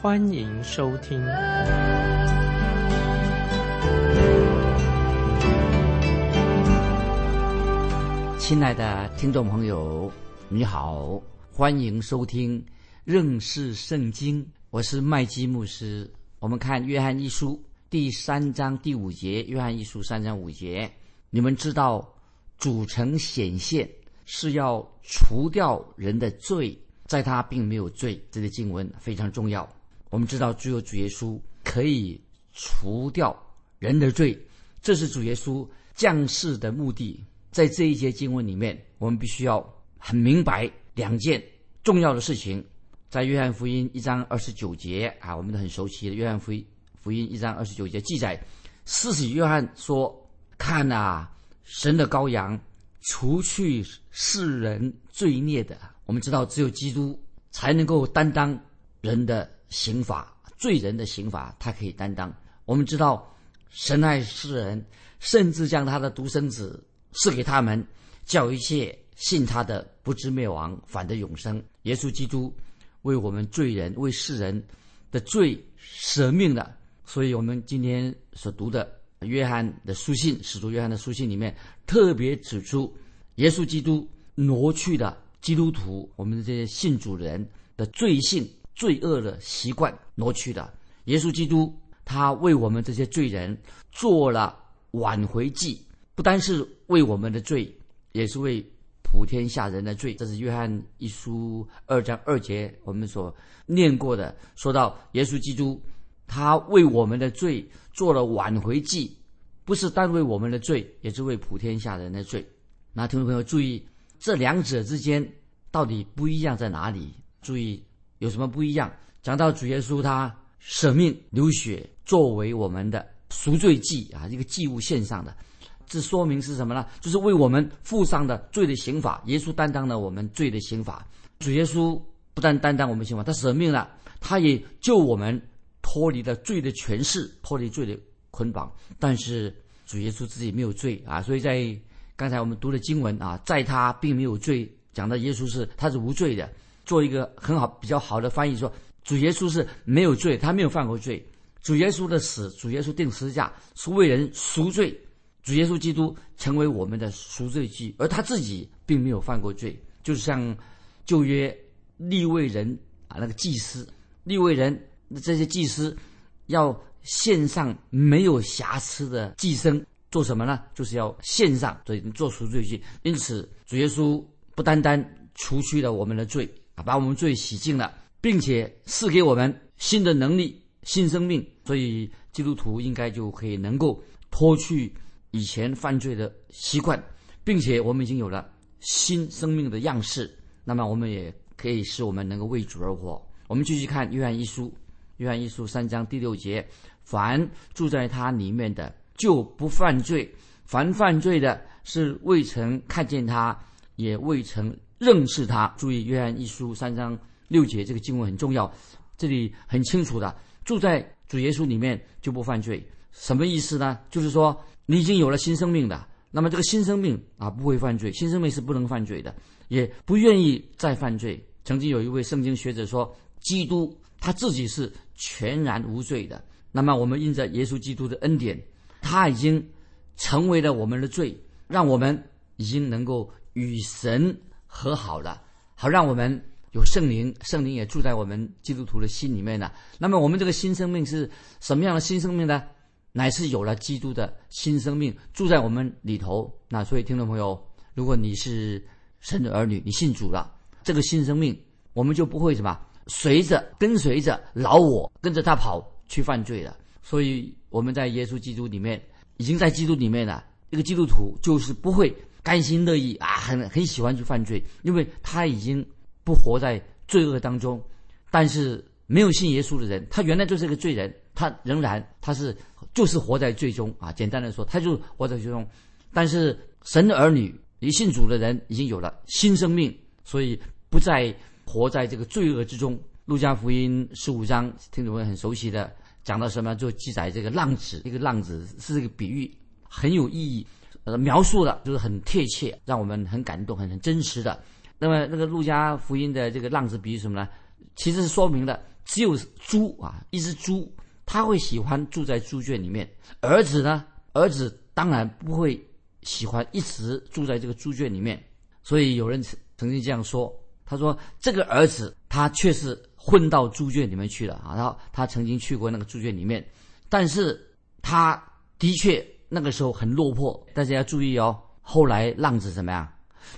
欢迎收听。亲爱的听众朋友，你好，欢迎收听认识圣经。我是麦基牧师。我们看约翰一书第三章第五节，约翰一书三章五节。你们知道，主成显现是要除掉人的罪，在他并没有罪。这个经文非常重要。我们知道，只有主耶稣可以除掉人的罪，这是主耶稣降世的目的。在这一节经文里面，我们必须要很明白两件重要的事情。在约翰福音一章二十九节啊，我们都很熟悉的约翰福音福音一章二十九节记载，施洗约翰说：“看啊，神的羔羊，除去世人罪孽的。”我们知道，只有基督才能够担当人的刑罚，罪人的刑罚，他可以担当。我们知道，神爱世人，甚至将他的独生子。赐给他们，叫一切信他的不知灭亡，反得永生。耶稣基督为我们罪人、为世人的罪舍命了。所以，我们今天所读的约翰的书信，使徒约翰的书信里面特别指出，耶稣基督挪去的基督徒我们的这些信主人的罪性、罪恶的习惯，挪去的。耶稣基督他为我们这些罪人做了挽回祭。不单是为我们的罪，也是为普天下人的罪。这是约翰一书二章二节我们所念过的，说到耶稣基督，他为我们的罪做了挽回祭，不是单为我们的罪，也是为普天下人的罪。那听众朋友注意，这两者之间到底不一样在哪里？注意有什么不一样？讲到主耶稣他舍命流血作为我们的赎罪祭啊，一个祭物献上的。这说明是什么呢？就是为我们负上的罪的刑罚，耶稣担当了我们罪的刑罚。主耶稣不但担当我们刑罚，他舍命了，他也救我们脱离了罪的权势，脱离罪的捆绑。但是主耶稣自己没有罪啊，所以在刚才我们读的经文啊，在他并没有罪，讲到耶稣是他是无罪的。做一个很好比较好的翻译说，主耶稣是没有罪，他没有犯过罪。主耶稣的死，主耶稣定十字架是为人赎罪。主耶稣基督成为我们的赎罪祭，而他自己并没有犯过罪，就像旧约立位人啊，那个祭司立位人这些祭司要献上没有瑕疵的祭牲，做什么呢？就是要献上，所以做赎罪祭。因此，主耶稣不单单除去了我们的罪，把我们罪洗净了，并且赐给我们新的能力、新生命，所以基督徒应该就可以能够脱去。以前犯罪的习惯，并且我们已经有了新生命的样式，那么我们也可以使我们能够为主而活。我们继续看约翰一书，约翰一书三章第六节：凡住在他里面的，就不犯罪；凡犯罪的，是未曾看见他，也未曾认识他。注意，约翰一书三章六节这个经文很重要，这里很清楚的，住在主耶稣里面就不犯罪。什么意思呢？就是说。你已经有了新生命的，那么这个新生命啊不会犯罪，新生命是不能犯罪的，也不愿意再犯罪。曾经有一位圣经学者说，基督他自己是全然无罪的。那么我们因着耶稣基督的恩典，他已经成为了我们的罪，让我们已经能够与神和好了，好让我们有圣灵，圣灵也住在我们基督徒的心里面了。那么我们这个新生命是什么样的新生命呢？乃是有了基督的新生命住在我们里头，那所以听众朋友，如果你是神的儿女，你信主了，这个新生命我们就不会什么随着跟随着老我跟着他跑去犯罪了。所以我们在耶稣基督里面，已经在基督里面了。一个基督徒就是不会甘心乐意啊，很很喜欢去犯罪，因为他已经不活在罪恶当中。但是没有信耶稣的人，他原来就是个罪人。他仍然他是就是活在最终啊。简单的说，他就活在最终。但是神的儿女，一信主的人已经有了新生命，所以不再活在这个罪恶之中。路加福音十五章，听众们很熟悉的，讲到什么？就记载这个浪子，一个浪子是这个比喻，很有意义，描述的就是很贴切，让我们很感动，很很真实的。那么那个路加福音的这个浪子比喻什么呢？其实是说明了，只有猪啊，一只猪，他会喜欢住在猪圈里面。儿子呢，儿子当然不会喜欢一直住在这个猪圈里面。所以有人曾曾经这样说，他说这个儿子他确实。混到猪圈里面去了啊！然后他曾经去过那个猪圈里面，但是他的确那个时候很落魄。大家要注意哦，后来浪子怎么样？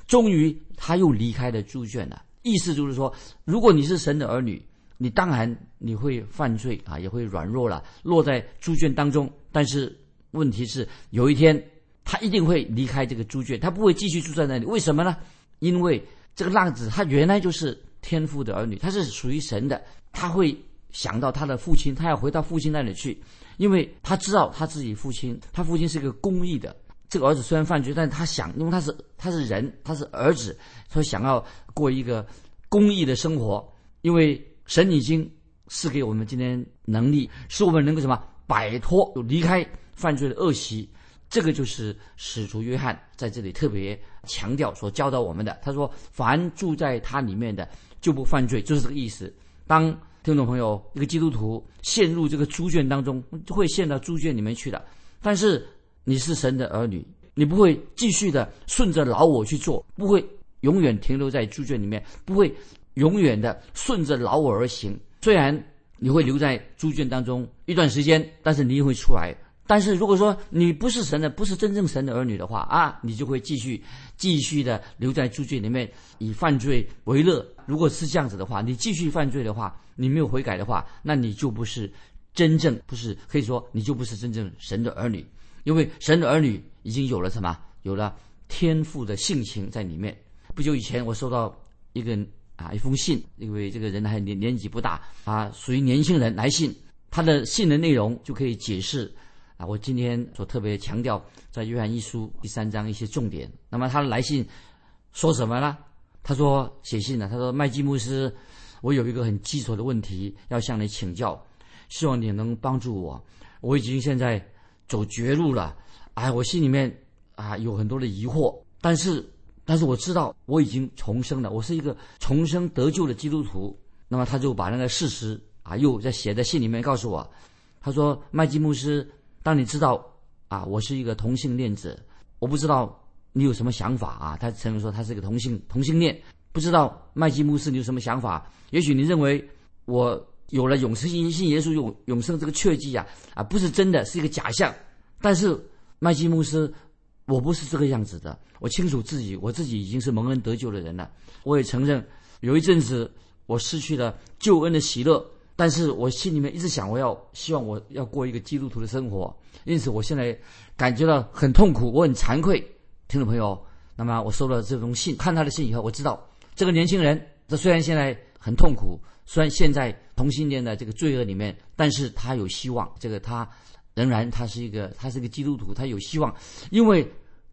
终于他又离开了猪圈了。意思就是说，如果你是神的儿女，你当然你会犯罪啊，也会软弱了，落在猪圈当中。但是问题是，有一天他一定会离开这个猪圈，他不会继续住在那里。为什么呢？因为这个浪子他原来就是。天父的儿女，他是属于神的，他会想到他的父亲，他要回到父亲那里去，因为他知道他自己父亲，他父亲是一个公义的。这个儿子虽然犯罪，但是他想，因为他是他是人，他是儿子，所以想要过一个公义的生活。因为神已经赐给我们今天能力，使我们能够什么摆脱，离开犯罪的恶习。这个就是使徒约翰在这里特别强调所教导我们的。他说：“凡住在他里面的。”就不犯罪，就是这个意思。当听众朋友一个基督徒陷入这个猪圈当中，会陷到猪圈里面去的。但是你是神的儿女，你不会继续的顺着老我去做，不会永远停留在猪圈里面，不会永远的顺着老我而行。虽然你会留在猪圈当中一段时间，但是你也会出来。但是如果说你不是神的，不是真正神的儿女的话啊，你就会继续继续的留在猪圈里面，以犯罪为乐。如果是这样子的话，你继续犯罪的话，你没有悔改的话，那你就不是真正不是可以说你就不是真正神的儿女，因为神的儿女已经有了什么？有了天赋的性情在里面。不久以前我收到一个啊一封信，因为这个人还年年纪不大啊，属于年轻人来信，他的信的内容就可以解释。啊，我今天所特别强调在约翰一书第三章一些重点。那么他的来信说什么呢？他说写信呢，他说麦基牧师，我有一个很基础的问题要向你请教，希望你能帮助我。我已经现在走绝路了，哎，我心里面啊有很多的疑惑，但是但是我知道我已经重生了，我是一个重生得救的基督徒。那么他就把那个事实啊又在写在信里面告诉我，他说麦基牧师。当你知道啊，我是一个同性恋者，我不知道你有什么想法啊？他承认说他是一个同性同性恋，不知道麦基牧师你有什么想法？也许你认为我有了永生信信耶稣永永生这个确迹啊啊，不是真的是一个假象。但是麦基牧师，我不是这个样子的，我清楚自己，我自己已经是蒙恩得救的人了。我也承认有一阵子我失去了救恩的喜乐。但是我心里面一直想，我要希望我要过一个基督徒的生活，因此我现在感觉到很痛苦，我很惭愧，听众朋友。那么我收到这封信，看他的信以后，我知道这个年轻人，他虽然现在很痛苦，虽然现在同性恋的这个罪恶里面，但是他有希望。这个他仍然他是一个，他是一个基督徒，他有希望，因为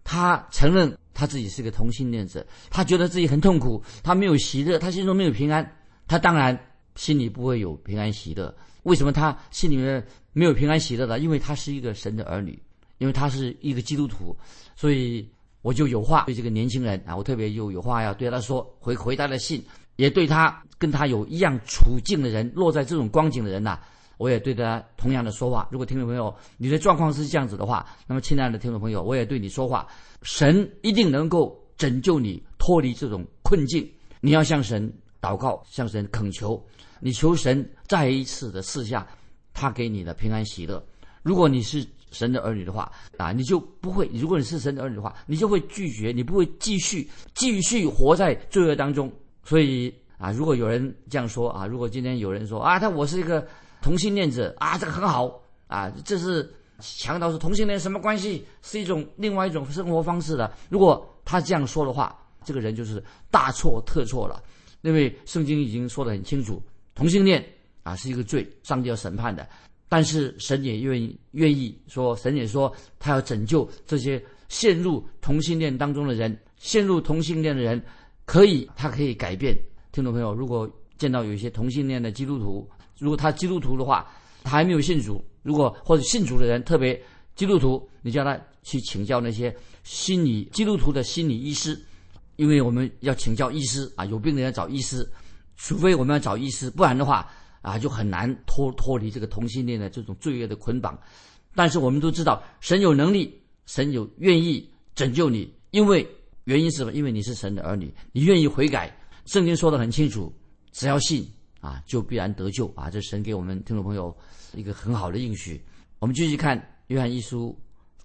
他承认他自己是个同性恋者，他觉得自己很痛苦，他没有喜乐，他心中没有平安，他当然。心里不会有平安喜乐，为什么他心里面没有平安喜乐呢？因为他是一个神的儿女，因为他是一个基督徒，所以我就有话对这个年轻人啊，我特别有有话要对他说，回回他的信，也对他跟他有一样处境的人，落在这种光景的人呐，我也对他同样的说话。如果听众朋友你的状况是这样子的话，那么亲爱的听众朋友，我也对你说话，神一定能够拯救你脱离这种困境，你要向神祷告，向神恳求。你求神再一次的试下，他给你的平安喜乐。如果你是神的儿女的话啊，你就不会；如果你是神的儿女的话，你就会拒绝，你不会继续继续活在罪恶当中。所以啊，如果有人这样说啊，如果今天有人说啊，他我是一个同性恋者啊，这个很好啊，这是强调是同性恋什么关系？是一种另外一种生活方式的。如果他这样说的话，这个人就是大错特错了，因为圣经已经说得很清楚。同性恋啊是一个罪，上帝要审判的。但是神也愿意愿意说，神也说他要拯救这些陷入同性恋当中的人，陷入同性恋的人可以，他可以改变。听众朋友，如果见到有一些同性恋的基督徒，如果他基督徒的话，他还没有信主，如果或者信主的人特别基督徒，你叫他去请教那些心理基督徒的心理医师，因为我们要请教医师啊，有病的要找医师，除非我们要找医师，不然的话。啊，就很难脱脱离这个同性恋的这种罪恶的捆绑。但是我们都知道，神有能力，神有愿意拯救你，因为原因是什么？因为你是神的儿女，你愿意悔改。圣经说的很清楚，只要信啊，就必然得救啊！这神给我们听众朋友一个很好的应许。我们继续看约翰一书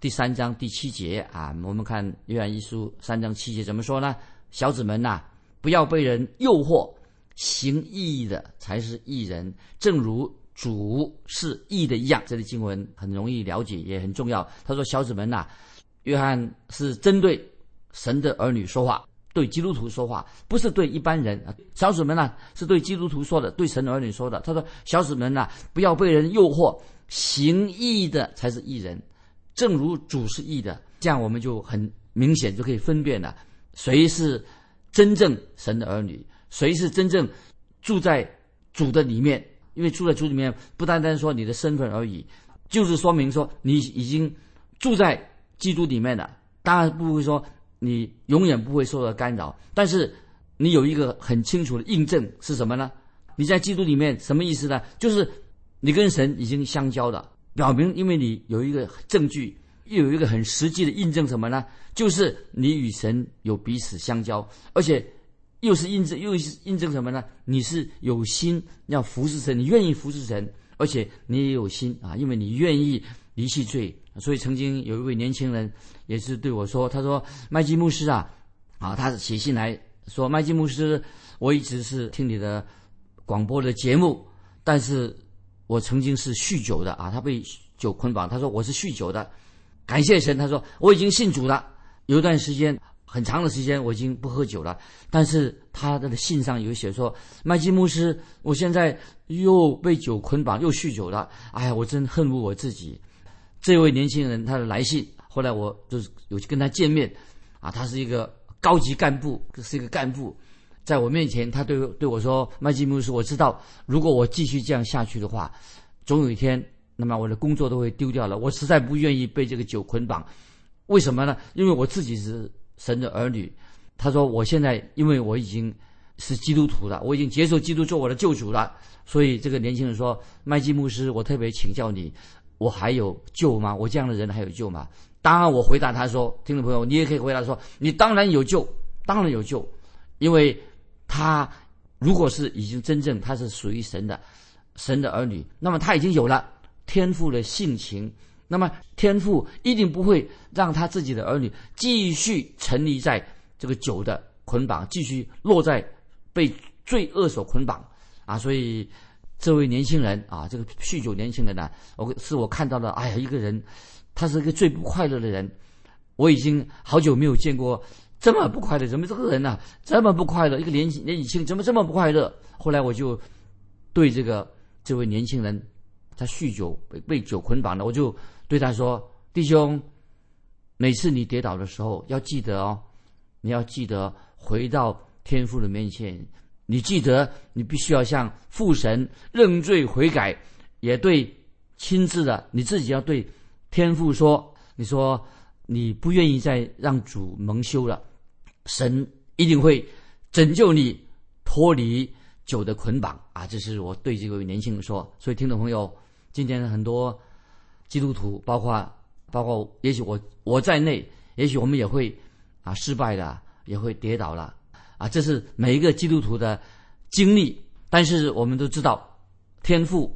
第三章第七节啊，我们看约翰一书三章七节怎么说呢？小子们呐，不要被人诱惑。行义的才是义人，正如主是义的一样。这里经文很容易了解，也很重要。他说：“小子们呐，约翰是针对神的儿女说话，对基督徒说话，不是对一般人。小子们呐，是对基督徒说的，对神儿女说的。他说：小子们呐，不要被人诱惑，行义的才是义人，正如主是义的。这样我们就很明显就可以分辨了，谁是真正神的儿女。”谁是真正住在主的里面？因为住在主里面，不单单说你的身份而已，就是说明说你已经住在基督里面了。当然不会说你永远不会受到干扰，但是你有一个很清楚的印证是什么呢？你在基督里面什么意思呢？就是你跟神已经相交了，表明因为你有一个证据，又有一个很实际的印证什么呢？就是你与神有彼此相交，而且。又是印证，又是印证什么呢？你是有心要服侍神，你愿意服侍神，而且你也有心啊，因为你愿意离弃罪。所以曾经有一位年轻人也是对我说：“他说麦基牧师啊，啊，他写信来说，麦基牧师，我一直是听你的广播的节目，但是我曾经是酗酒的啊，他被酒捆绑。他说我是酗酒的，感谢神，他说我已经信主了，有一段时间。”很长的时间我已经不喝酒了，但是他的信上有写说，麦基牧师，我现在又被酒捆绑，又酗酒了。哎呀，我真恨不我自己。这位年轻人他的来信，后来我就是有去跟他见面，啊，他是一个高级干部，是一个干部，在我面前，他对对我说，麦基牧师，我知道如果我继续这样下去的话，总有一天，那么我的工作都会丢掉了。我实在不愿意被这个酒捆绑，为什么呢？因为我自己是。神的儿女，他说：“我现在因为我已经是基督徒了，我已经接受基督做我的救主了，所以这个年轻人说，麦基牧师，我特别请教你，我还有救吗？我这样的人还有救吗？”当然，我回答他说：“听众朋友，你也可以回答说，你当然有救，当然有救，因为他如果是已经真正他是属于神的，神的儿女，那么他已经有了天赋的性情。”那么天父一定不会让他自己的儿女继续沉溺在这个酒的捆绑，继续落在被罪恶所捆绑啊！所以这位年轻人啊，这个酗酒年轻人呢，我是我看到了，哎呀，一个人，他是一个最不快乐的人。我已经好久没有见过这么不快乐，怎么这个人呢这么不快乐？一个年轻年轻怎么这么不快乐？后来我就对这个这位年轻人，他酗酒被被酒捆绑了，我就。对他说：“弟兄，每次你跌倒的时候，要记得哦，你要记得回到天父的面前。你记得，你必须要向父神认罪悔改，也对亲自的你自己要对天父说：你说你不愿意再让主蒙羞了，神一定会拯救你脱离酒的捆绑啊！这是我对这位年轻人说。所以，听众朋友，今天很多。”基督徒，包括包括，也许我我在内，也许我们也会啊失败的，也会跌倒了啊，这是每一个基督徒的经历。但是我们都知道，天父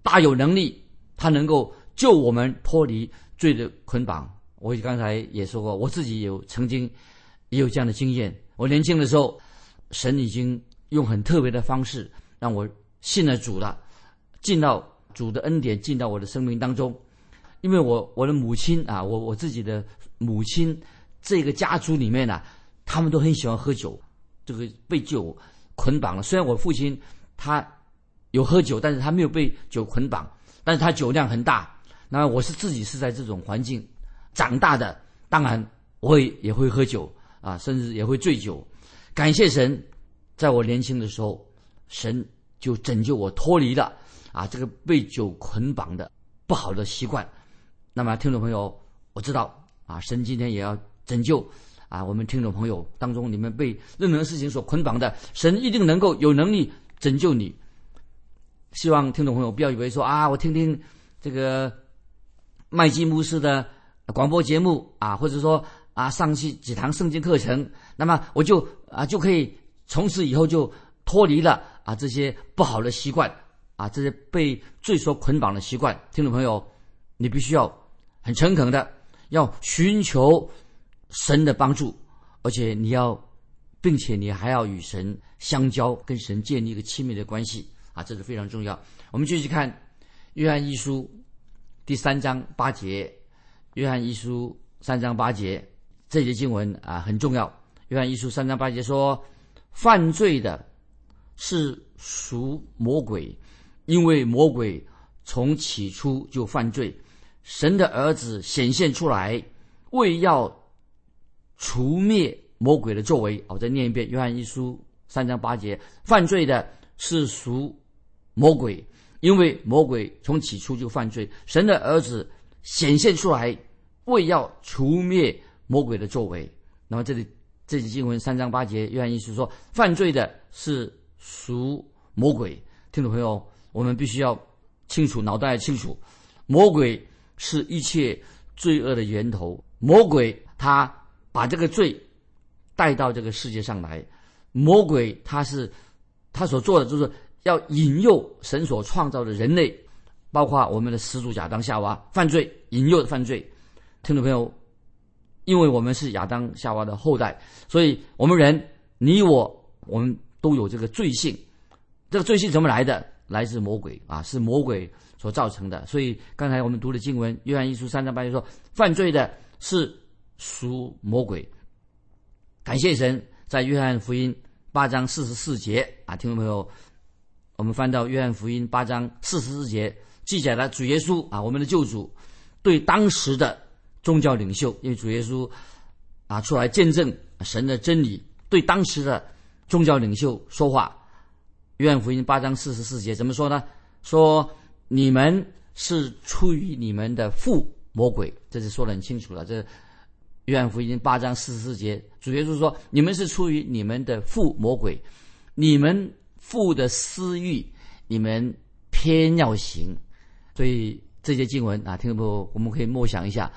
大有能力，他能够救我们脱离罪的捆绑。我刚才也说过，我自己有曾经也有这样的经验。我年轻的时候，神已经用很特别的方式让我信了主了，进到。主的恩典进到我的生命当中，因为我我的母亲啊，我我自己的母亲这个家族里面呢，他们都很喜欢喝酒，这个被酒捆绑了。虽然我父亲他有喝酒，但是他没有被酒捆绑。但是他酒量很大。那我是自己是在这种环境长大的，当然我会也会喝酒啊，甚至也会醉酒。感谢神，在我年轻的时候，神就拯救我脱离了啊这个被酒捆绑的不好的习惯。那么听众朋友，我知道啊，神今天也要拯救啊我们听众朋友当中，你们被任何事情所捆绑的，神一定能够有能力拯救你。希望听众朋友不要以为说啊，我听听这个。麦基牧师的广播节目啊，或者说啊，上去几堂圣经课程，那么我就啊就可以从此以后就脱离了啊这些不好的习惯啊，这些被罪所捆绑的习惯。听众朋友，你必须要很诚恳的要寻求神的帮助，而且你要，并且你还要与神相交，跟神建立一个亲密的关系啊，这是非常重要。我们继续看约翰一书。第三章八节，约翰一书三章八节，这节经文啊很重要。约翰一书三章八节说：“犯罪的是属魔鬼，因为魔鬼从起初就犯罪。神的儿子显现出来，为要除灭魔鬼的作为。”我再念一遍：约翰一书三章八节，犯罪的是属魔鬼。因为魔鬼从起初就犯罪，神的儿子显现出来，为要除灭魔鬼的作为。那么这里这节经文三章八节，约翰一书说，犯罪的是属魔鬼。听众朋友，我们必须要清楚，脑袋清楚，魔鬼是一切罪恶的源头。魔鬼他把这个罪带到这个世界上来，魔鬼他是他所做的就是。要引诱神所创造的人类，包括我们的始祖亚当夏娃犯罪，引诱的犯罪。听众朋友，因为我们是亚当夏娃的后代，所以我们人，你我，我们都有这个罪性。这个罪性怎么来的？来自魔鬼啊，是魔鬼所造成的。所以刚才我们读的经文，约翰一书三章八节说，犯罪的是属魔鬼。感谢神，在约翰福音八章四十四节啊，听众朋友。我们翻到约翰福音八章四十四节，记载了主耶稣啊，我们的救主对当时的宗教领袖，因为主耶稣啊出来见证神的真理，对当时的宗教领袖说话。约翰福音八章四十四节怎么说呢？说你们是出于你们的父魔鬼，这是说的很清楚了。这约翰福音八章四十四节，主耶稣说你们是出于你们的父魔鬼，你们。父的私欲，你们偏要行，所以这些经文啊，听众朋友，我们可以默想一下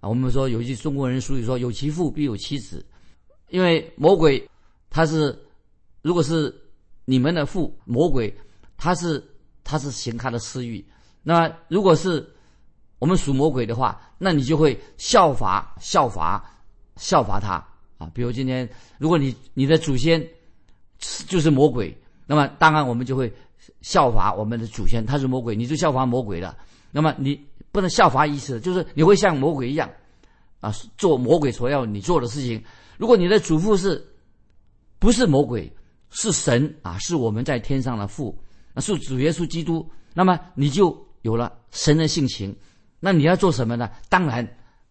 啊。我们说有一句中国人俗语说：“有其父必有其子。”因为魔鬼他是，如果是你们的父魔鬼，他是他是行他的私欲。那如果是我们属魔鬼的话，那你就会效法效法效法他啊。比如今天，如果你你的祖先就是魔鬼。那么当然，我们就会效法我们的祖先，他是魔鬼，你就效法魔鬼了。那么你不能效法意思，就是你会像魔鬼一样，啊，做魔鬼所要你做的事情。如果你的祖父是，不是魔鬼，是神啊，是我们在天上的父，是主耶稣基督，那么你就有了神的性情。那你要做什么呢？当然，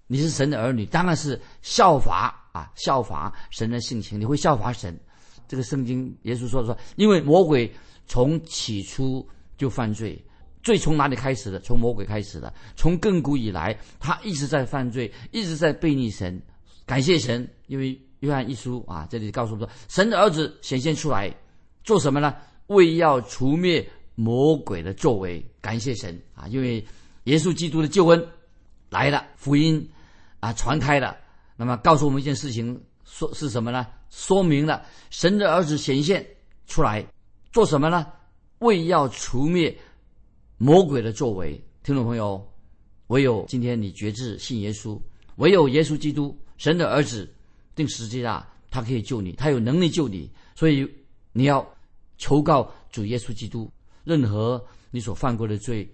你是神的儿女，当然是效法啊，效法神的性情，你会效法神。这个圣经，耶稣说说，因为魔鬼从起初就犯罪，罪从哪里开始的？从魔鬼开始的。从亘古以来，他一直在犯罪，一直在背逆神。感谢神，因为约翰一书啊，这里告诉我们说，神的儿子显现出来，做什么呢？为要除灭魔鬼的作为。感谢神啊，因为耶稣基督的救恩来了，福音啊传开了，那么告诉我们一件事情。说是什么呢？说明了神的儿子显现出来做什么呢？为要除灭魔鬼的作为。听众朋友，唯有今天你决志信耶稣，唯有耶稣基督神的儿子定十字架，他可以救你，他有能力救你。所以你要求告主耶稣基督，任何你所犯过的罪，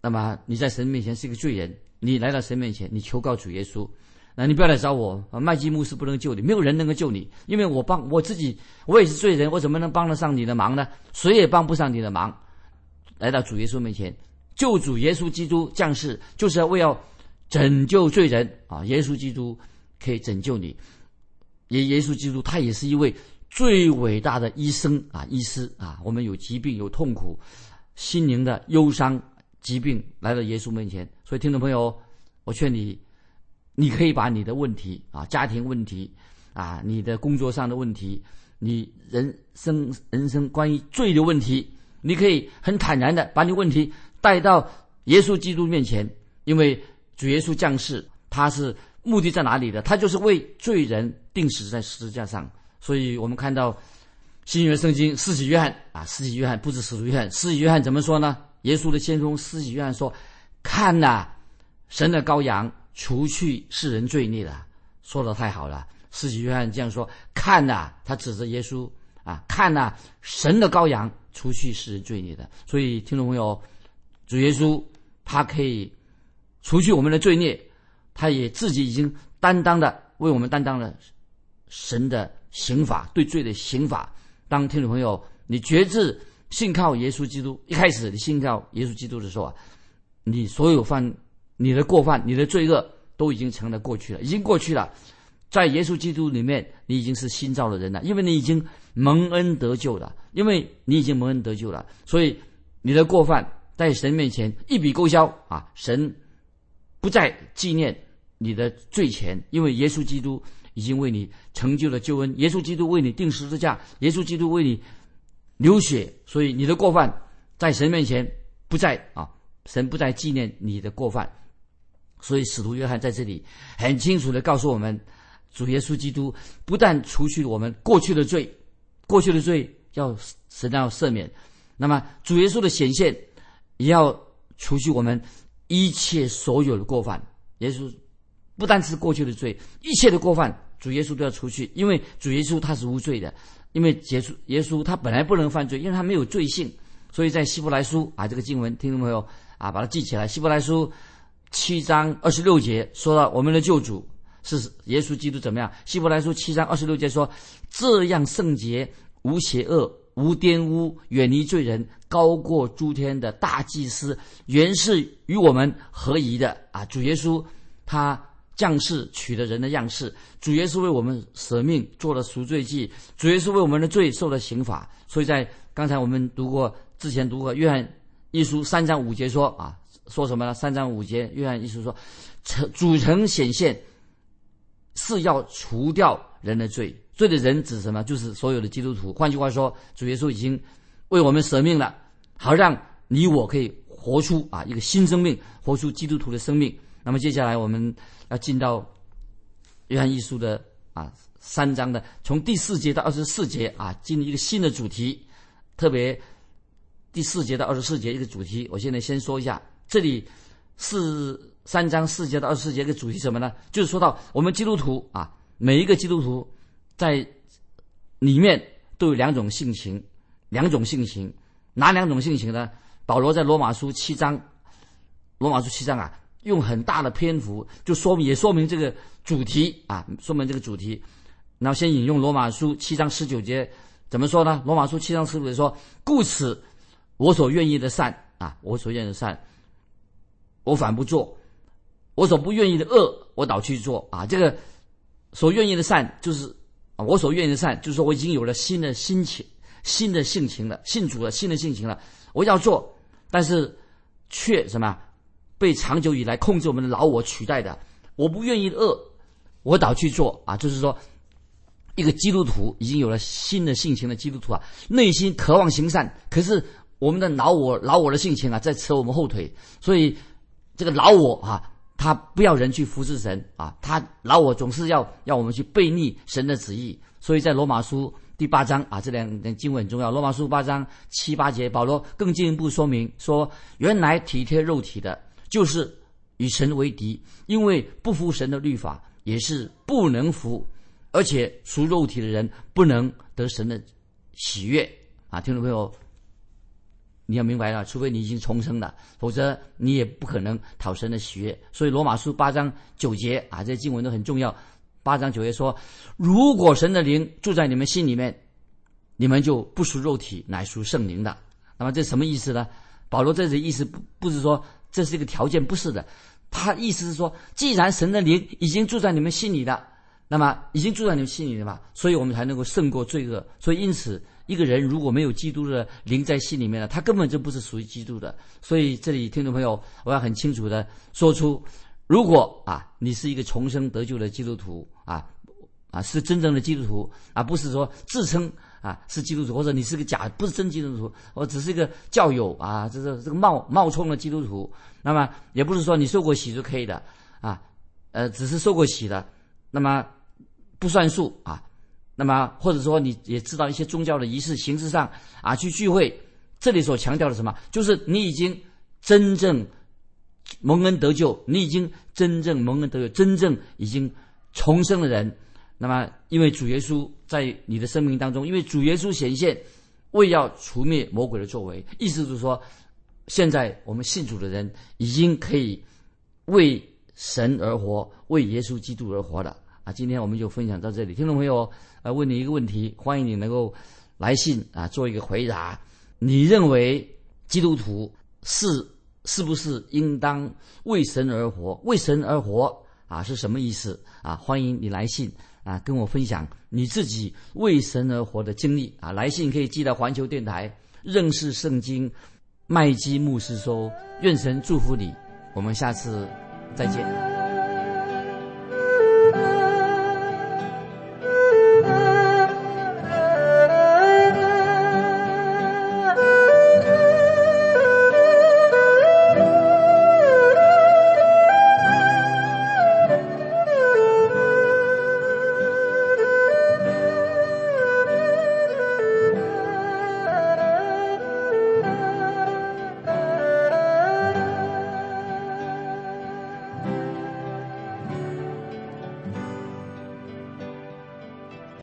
那么你在神面前是一个罪人，你来到神面前，你求告主耶稣。那你不要来找我，麦基牧师不能救你，没有人能够救你，因为我帮我自己，我也是罪人，我怎么能帮得上你的忙呢？谁也帮不上你的忙。来到主耶稣面前，救主耶稣基督降世，就是要为要拯救罪人啊！耶稣基督可以拯救你，耶耶稣基督他也是一位最伟大的医生啊，医师啊！我们有疾病、有痛苦、心灵的忧伤、疾病，来到耶稣面前。所以，听众朋友，我劝你，你可以把你的问题啊，家庭问题啊，你的工作上的问题，你人生人生关于罪的问题，你可以很坦然的把你问题带到耶稣基督面前，因为主耶稣降世，他是目的在哪里的？他就是为罪人定死在十字架上。所以我们看到新约圣经，四喜约翰啊，四喜约翰不止使徒约翰，四喜约翰怎么说呢？耶稣的先锋四喜约翰说：“看呐，神的羔羊，除去世人罪孽的。”说的太好了。四喜约翰这样说：“看呐，他指着耶稣啊，看呐，神的羔羊，除去世人罪孽的。”所以听众朋友，主耶稣他可以除去我们的罪孽，他也自己已经担当的为我们担当了神的。刑法对罪的刑法，当听众朋友你决志信靠耶稣基督，一开始你信靠耶稣基督的时候啊，你所有犯你的过犯、你的罪恶都已经成了过去了，已经过去了。在耶稣基督里面，你已经是新造的人了，因为你已经蒙恩得救了，因为你已经蒙恩得救了，所以你的过犯在神面前一笔勾销啊！神不再纪念你的罪前，因为耶稣基督。已经为你成就了救恩，耶稣基督为你定十字架，耶稣基督为你流血，所以你的过犯在神面前不再啊，神不再纪念你的过犯。所以使徒约翰在这里很清楚的告诉我们，主耶稣基督不但除去我们过去的罪，过去的罪要神要赦免，那么主耶稣的显现也要除去我们一切所有的过犯。耶稣不单是过去的罪，一切的过犯。主耶稣都要除去，因为主耶稣他是无罪的，因为耶稣耶稣他本来不能犯罪，因为他没有罪性，所以在希伯来书啊这个经文听懂没有啊？把它记起来。希伯来书七章二十六节说到我们的救主是耶稣基督怎么样？希伯来书七章二十六节说：“这样圣洁、无邪恶、无玷污、远离罪人、高过诸天的大祭司，原是与我们合宜的啊！”主耶稣他。降世取了人的样式，主耶稣为我们舍命做了赎罪祭，主耶稣为我们的罪受了刑罚。所以在刚才我们读过之前读过约翰一书三章五节说啊，说什么呢？三章五节约翰一书说，成主成显现是要除掉人的罪，罪的人指什么？就是所有的基督徒。换句话说，主耶稣已经为我们舍命了，好让你我可以活出啊一个新生命，活出基督徒的生命。那么接下来我们。要进到约翰一书的啊三章的，从第四节到二十四节啊，进入一个新的主题。特别第四节到二十四节一个主题，我现在先说一下。这里是三章四节到二十四节的主题什么呢？就是说到我们基督徒啊，每一个基督徒在里面都有两种性情，两种性情，哪两种性情呢？保罗在罗马书七章，罗马书七章啊。用很大的篇幅，就说明也说明这个主题啊，说明这个主题。然后先引用罗马书七章十九节，怎么说呢？罗马书七章十九节说：“故此，我所愿意的善啊，我所愿意的善，我反不做；我所不愿意的恶，我倒去做啊。”这个所愿意的善，就是啊，我所愿意的善，就是说我已经有了新的心情、新的性情了，信主了，新的性情了，我要做，但是却什么？被长久以来控制我们的老我取代的，我不愿意的恶，我倒去做啊！就是说，一个基督徒已经有了新的性情的基督徒啊，内心渴望行善，可是我们的老我老我的性情啊，在扯我们后腿，所以这个老我啊，他不要人去服侍神啊，他老我总是要要我们去背逆神的旨意，所以在罗马书第八章啊，这两两经文很重要。罗马书八章七八节，保罗更进一步说明说，原来体贴肉体的。就是与神为敌，因为不服神的律法也是不能服，而且属肉体的人不能得神的喜悦啊！听众朋友，你要明白了，除非你已经重生了，否则你也不可能讨神的喜悦。所以罗马书八章九节啊，这些经文都很重要。八章九节说：“如果神的灵住在你们心里面，你们就不属肉体，乃属圣灵的。”那么这什么意思呢？保罗这里意思不不是说这是一个条件，不是的。他意思是说，既然神的灵已经住在你们心里了，那么已经住在你们心里了嘛，所以我们才能够胜过罪恶。所以因此，一个人如果没有基督的灵在心里面了，他根本就不是属于基督的。所以这里听众朋友，我要很清楚的说出，如果啊，你是一个重生得救的基督徒啊，啊是真正的基督徒，而不是说自称。啊，是基督徒，或者你是个假，不是真基督徒，我只是一个教友啊，这是这个冒冒充的基督徒。那么也不是说你受过洗就可以的啊，呃，只是受过洗的，那么不算数啊。那么或者说你也知道一些宗教的仪式形式上啊，去聚会，这里所强调的什么，就是你已经真正蒙恩得救，你已经真正蒙恩得救，真正已经重生的人。那么，因为主耶稣在你的生命当中，因为主耶稣显现，为要除灭魔鬼的作为，意思就是说，现在我们信主的人已经可以为神而活，为耶稣基督而活了啊！今天我们就分享到这里，听众朋友，来，问你一个问题，欢迎你能够来信啊，做一个回答。你认为基督徒是是不是应当为神而活？为神而活啊，是什么意思啊？欢迎你来信。啊，跟我分享你自己为神而活的经历啊！来信可以寄到环球电台认识圣经麦基牧师说，愿神祝福你，我们下次再见。